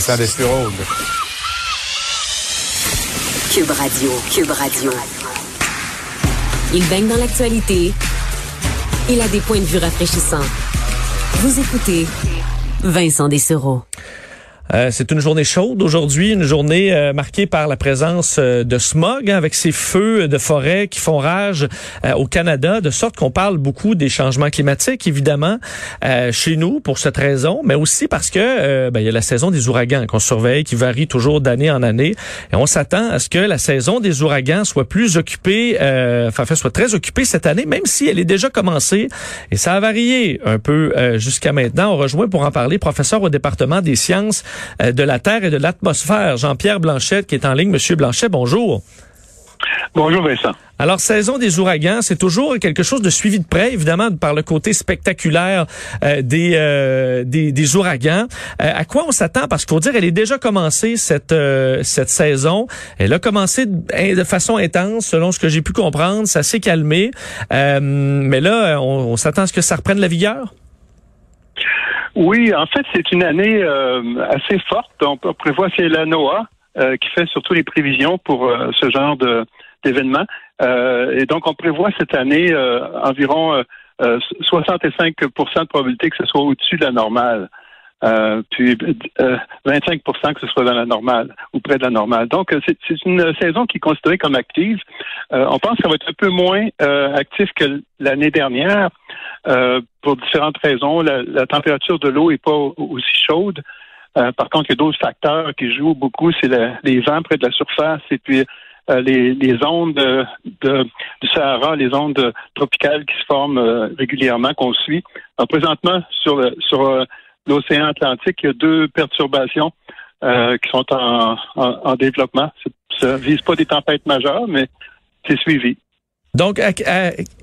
Vincent. Cube Radio, Cube Radio. Il baigne dans l'actualité. Il a des points de vue rafraîchissants. Vous écoutez Vincent Dessureau. Euh, c'est une journée chaude aujourd'hui, une journée euh, marquée par la présence euh, de smog hein, avec ces feux de forêt qui font rage au Canada, de sorte qu'on parle beaucoup des changements climatiques, évidemment, chez nous pour cette raison, mais aussi parce que ben, il y a la saison des ouragans qu'on surveille, qui varie toujours d'année en année, et on s'attend à ce que la saison des ouragans soit plus occupée, enfin soit très occupée cette année, même si elle est déjà commencée, et ça a varié un peu jusqu'à maintenant. On rejoint pour en parler professeur au département des sciences euh, de la Terre et de l'atmosphère. Jean-Pierre Blanchette qui est en ligne. Monsieur Blanchet, bonjour. Bonjour Vincent. Alors, saison des ouragans, c'est toujours quelque chose de suivi de près, évidemment, par le côté spectaculaire euh, des, euh, des, des ouragans. à quoi on s'attend? Parce qu'il faut dire, elle est déjà commencée, cette, cette saison. Elle a commencé de, façon intense, selon ce que j'ai pu comprendre. Ça s'est calmé. mais là, on, on s'attend à ce que ça reprenne la vigueur? Oui, en fait, c'est une année euh, assez forte. On, prévoit, c'est la NOAA euh, qui fait surtout les prévisions pour euh, ce genre de d'événements. et donc, on prévoit cette année environ 65% de probabilité que ce soit au-dessus de la normale. puis 25% que ce soit dans la normale ou près de la normale. Donc, c'est une saison qui est considérée comme active. on pense que ça va être un peu moins actif que l'année dernière. Euh, pour différentes raisons. La, température de l'eau est pas aussi chaude. Euh, par contre, il y a d'autres facteurs qui jouent beaucoup. C'est les vents près de la surface et puis euh, les, les, ondes de, du Sahara, les ondes tropicales qui se forment régulièrement, qu'on suit. Alors, présentement, sur, sur l'océan Atlantique, il y a deux perturbations qui sont en, en, en développement. Ça ne vise pas des tempêtes majeures, mais c'est suivi. Donc,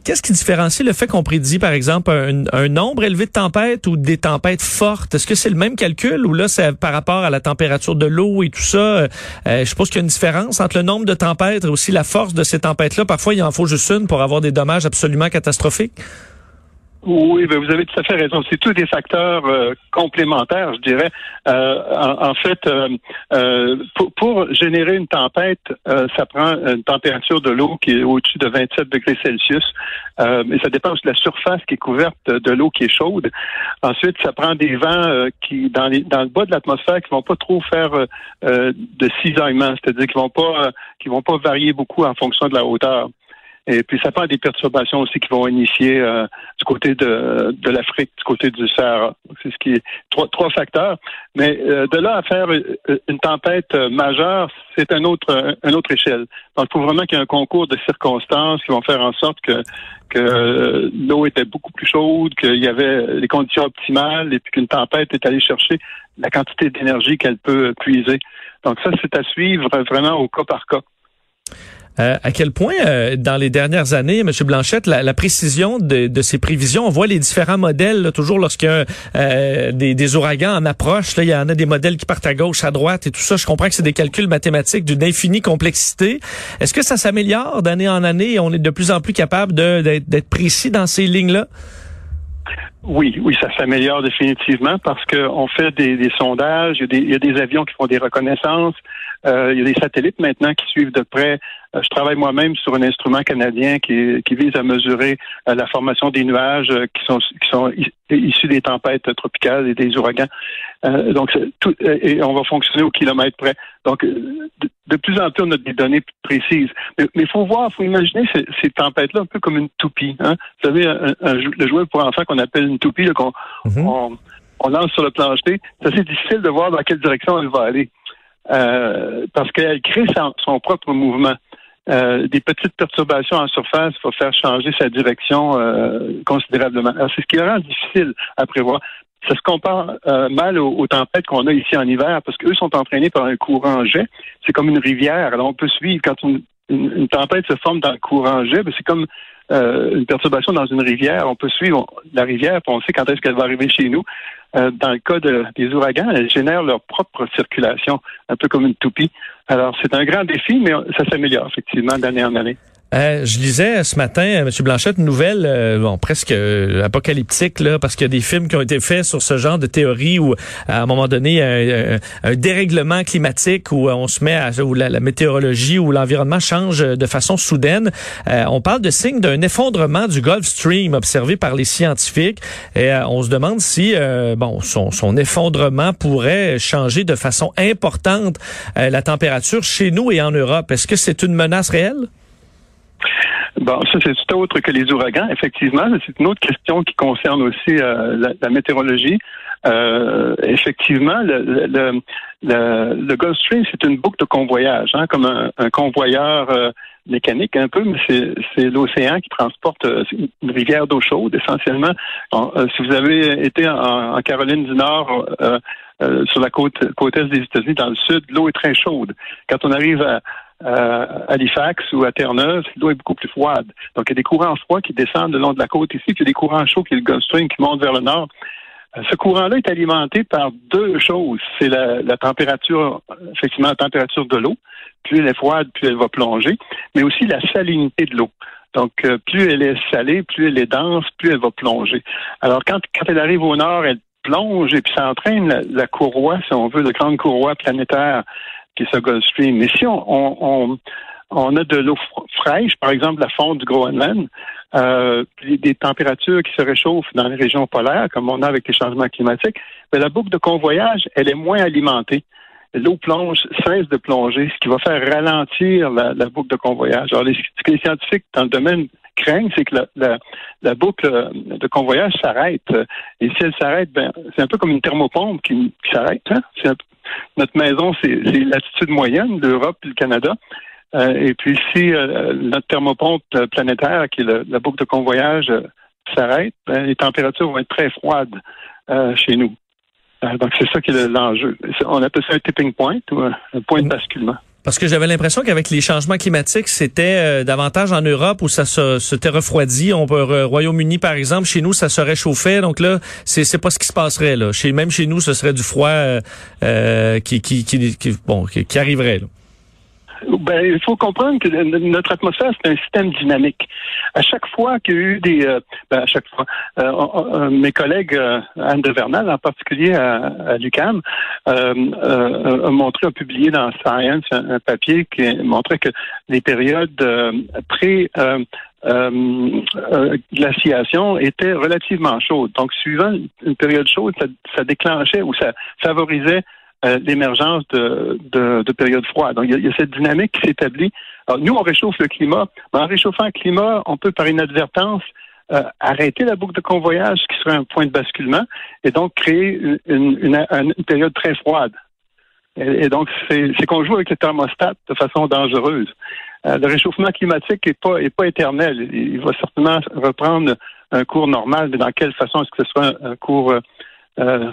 qu'est-ce qui différencie le fait qu'on prédit, par exemple, un, nombre élevé de tempêtes ou des tempêtes fortes? Est-ce que c'est le même calcul ou là, c'est par rapport à la température de l'eau et tout ça? Euh, je suppose qu'il y a une différence entre le nombre de tempêtes et aussi la force de ces tempêtes-là. Parfois, il en faut juste une pour avoir des dommages absolument catastrophiques. Oui, ben vous avez tout à fait raison. C'est tous des facteurs euh, complémentaires, je dirais. Euh, en, fait, euh, pour, générer une tempête, ça prend une température de l'eau qui est au-dessus de 27 degrés Celsius. mais ça dépend de la surface qui est couverte de l'eau qui est chaude. Ensuite, ça prend des vents qui, dans, les, dans le bas de l'atmosphère, qui vont pas trop faire de cisaillement, c'est-à-dire qu'ils vont pas, qui vont pas varier beaucoup en fonction de la hauteur. Et puis ça prend des perturbations aussi qui vont initier euh, du côté de, de l'Afrique, du côté du Sahara. C'est ce qui est trois, trois facteurs. Mais euh, de là à faire euh, une tempête majeure, c'est un autre une autre échelle. Donc il faut vraiment qu'il y ait un concours de circonstances qui vont faire en sorte que que l'eau était beaucoup plus chaude, qu'il y avait les conditions optimales et puis qu'une tempête est allée chercher la quantité d'énergie qu'elle peut puiser. Donc ça, c'est à suivre vraiment au cas par cas. Euh, à quel point, euh, dans les dernières années, M. Blanchette, la, précision de, ces prévisions, on voit les différents modèles, toujours lorsqu'il y a euh, des, ouragans en approche, là, il y en a des modèles qui partent à gauche, à droite et tout ça. Je comprends que c'est des calculs mathématiques d'une infinie complexité. Est-ce que ça s'améliore d'année en année et on est de plus en plus capable d'être précis dans ces lignes-là? Oui, oui, ça s'améliore définitivement parce qu'on fait des, sondages, il y, des, il y, a des, avions qui font des reconnaissances, il y a des satellites maintenant qui suivent de près euh, je travaille moi-même sur un instrument canadien qui, qui vise à mesurer euh, la formation des nuages euh, qui sont, qui sont issus des tempêtes tropicales et des ouragans. donc, tout, et on va fonctionner au kilomètre près. Donc, de, plus en plus, on a des données précises. Mais il faut voir, il faut imaginer ces, ces tempêtes-là un peu comme une toupie. Hein? Vous savez, un, le jouet pour enfants qu'on appelle une toupie, qu'on mm-hmm. on, on, lance sur le plancher. C'est assez difficile de voir dans quelle direction elle va aller. Euh, parce qu'elle crée son propre mouvement. Euh, des petites perturbations en surface vont faire changer sa direction euh, considérablement. c'est ce qui vraiment difficile à prévoir. Ça se compare euh, mal aux, tempêtes qu'on a ici en hiver, parce qu'eux sont entraînés par un courant jet. C'est comme une rivière. Alors on peut suivre quand une, tempête se forme dans le courant jet, ben, c'est comme une perturbation dans une rivière. On peut suivre la rivière, puis on sait quand est-ce qu'elle va arriver chez nous. Dans le cas des ouragans, elles génèrent leur propre circulation, un peu comme une toupie. Alors, c'est un grand défi, mais ça s'améliore effectivement d'année en année. Euh, je lisais ce matin, M. Blanchette, une nouvelle, euh, bon, presque euh, apocalyptique, là, parce qu'il y a des films qui ont été faits sur ce genre de théorie où, à un moment donné, un, un dérèglement climatique où on se met à, où la, météorologie ou l'environnement change de façon soudaine. on parle de signes d'un effondrement du Gulf Stream observé par les scientifiques. Et on se demande si, bon, son, son effondrement pourrait changer de façon importante la température chez nous et en Europe. Est-ce que c'est une menace réelle? Bon, ça c'est tout autre que les ouragans. Effectivement, c'est une autre question qui concerne aussi euh, la, météorologie. Euh, effectivement, le, le, le, Gulf Stream, c'est une boucle de convoyage, hein, comme un, convoyeur euh, mécanique un peu, mais c'est l'océan qui transporte une rivière d'eau chaude essentiellement. si vous avez été en, Caroline du Nord, sur la côte, côte est des États-Unis, dans le sud, l'eau est très chaude. Quand on arrive à, à Halifax ou à Terre-Neuve, l'eau est beaucoup plus froide. Donc, il y a des courants froids qui descendent le long de la côte ici, puis il y a des courants chauds qui est le Gulf Stream qui montent vers le nord. Euh, ce courant-là est alimenté par deux choses. C'est la, température, effectivement, la température de l'eau. Plus elle est froide, plus elle va plonger, mais aussi la salinité de l'eau. Donc, euh, plus elle est salée, plus elle est dense, plus elle va plonger. Alors, quand, quand elle arrive au nord, elle plonge et puis ça entraîne la, la courroie, si on veut, la grande courroie planétaire qui est ce Gulf Stream. Mais si on, a de l'eau fraîche, par exemple la fonte du Groenland, euh, des températures qui se réchauffent dans les régions polaires, comme on a avec les changements climatiques, mais la boucle de convoyage, elle est moins alimentée. L'eau plonge, cesse de plonger, ce qui va faire ralentir la, boucle de convoyage. Alors, ce que les scientifiques dans le domaine craignent, c'est que la, boucle de convoyage s'arrête. Et si elle s'arrête, ben, c'est un peu comme une thermopompe qui, s'arrête. Hein? Notre maison, c'est l'attitude moyenne, l'Europe et le Canada. Euh, et puis si euh, notre thermopompe planétaire, qui est la boucle de convoyage, euh, s'arrête, ben, les températures vont être très froides chez nous. donc c'est ça qui est l'enjeu. On appelle ça un tipping point ou un, point de basculement. Parce que j'avais l'impression qu'avec les changements climatiques, c'était davantage en Europe où ça s'était refroidi. On peut Royaume-Uni par exemple, chez nous ça se réchauffait. Donc là, c'est c'est pas ce qui se passerait là. Chez même chez nous, ce serait du froid qui, qui, qui, bon qui, arriverait. Là. Ben, il faut comprendre que notre atmosphère, c'est un système dynamique. À chaque fois qu'il y a eu des... Euh, ben, à chaque fois, euh, euh, mes collègues, Anne de Vernal en particulier à, à l'UQAM, a montré, a publié dans Science un, papier qui montrait que les périodes pré... glaciation étaient relativement chaudes. Donc, suivant une période chaude, ça déclenchait ou ça favorisait euh, l'émergence de, de, périodes froides. Donc, il y, a, cette dynamique qui s'établit. nous, on réchauffe le climat, mais en réchauffant le climat, on peut, par inadvertance, euh, arrêter la boucle de convoyage, qui serait un point de basculement, et donc créer une, une, période très froide. Et, donc, c'est qu'on joue avec le thermostat de façon dangereuse. Euh, le réchauffement climatique n'est pas, est pas éternel. Il va certainement reprendre un cours normal, mais dans quelle façon est-ce que ce soit un, cours euh,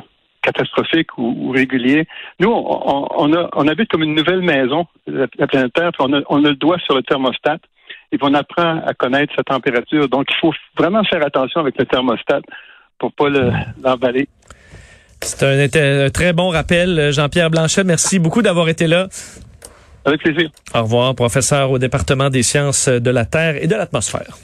catastrophique ou, régulier. Nous, on, a, on habite comme une nouvelle maison, la, planète Terre, on a, on a le doigt sur le thermostat et on apprend à connaître sa température. Donc, il faut vraiment faire attention avec le thermostat pour pas l'emballer. C'est un, un, très bon rappel, Jean-Pierre Blanchet. Merci beaucoup d'avoir été là. Avec plaisir. Au revoir, professeur au département des sciences de la Terre et de l'atmosphère.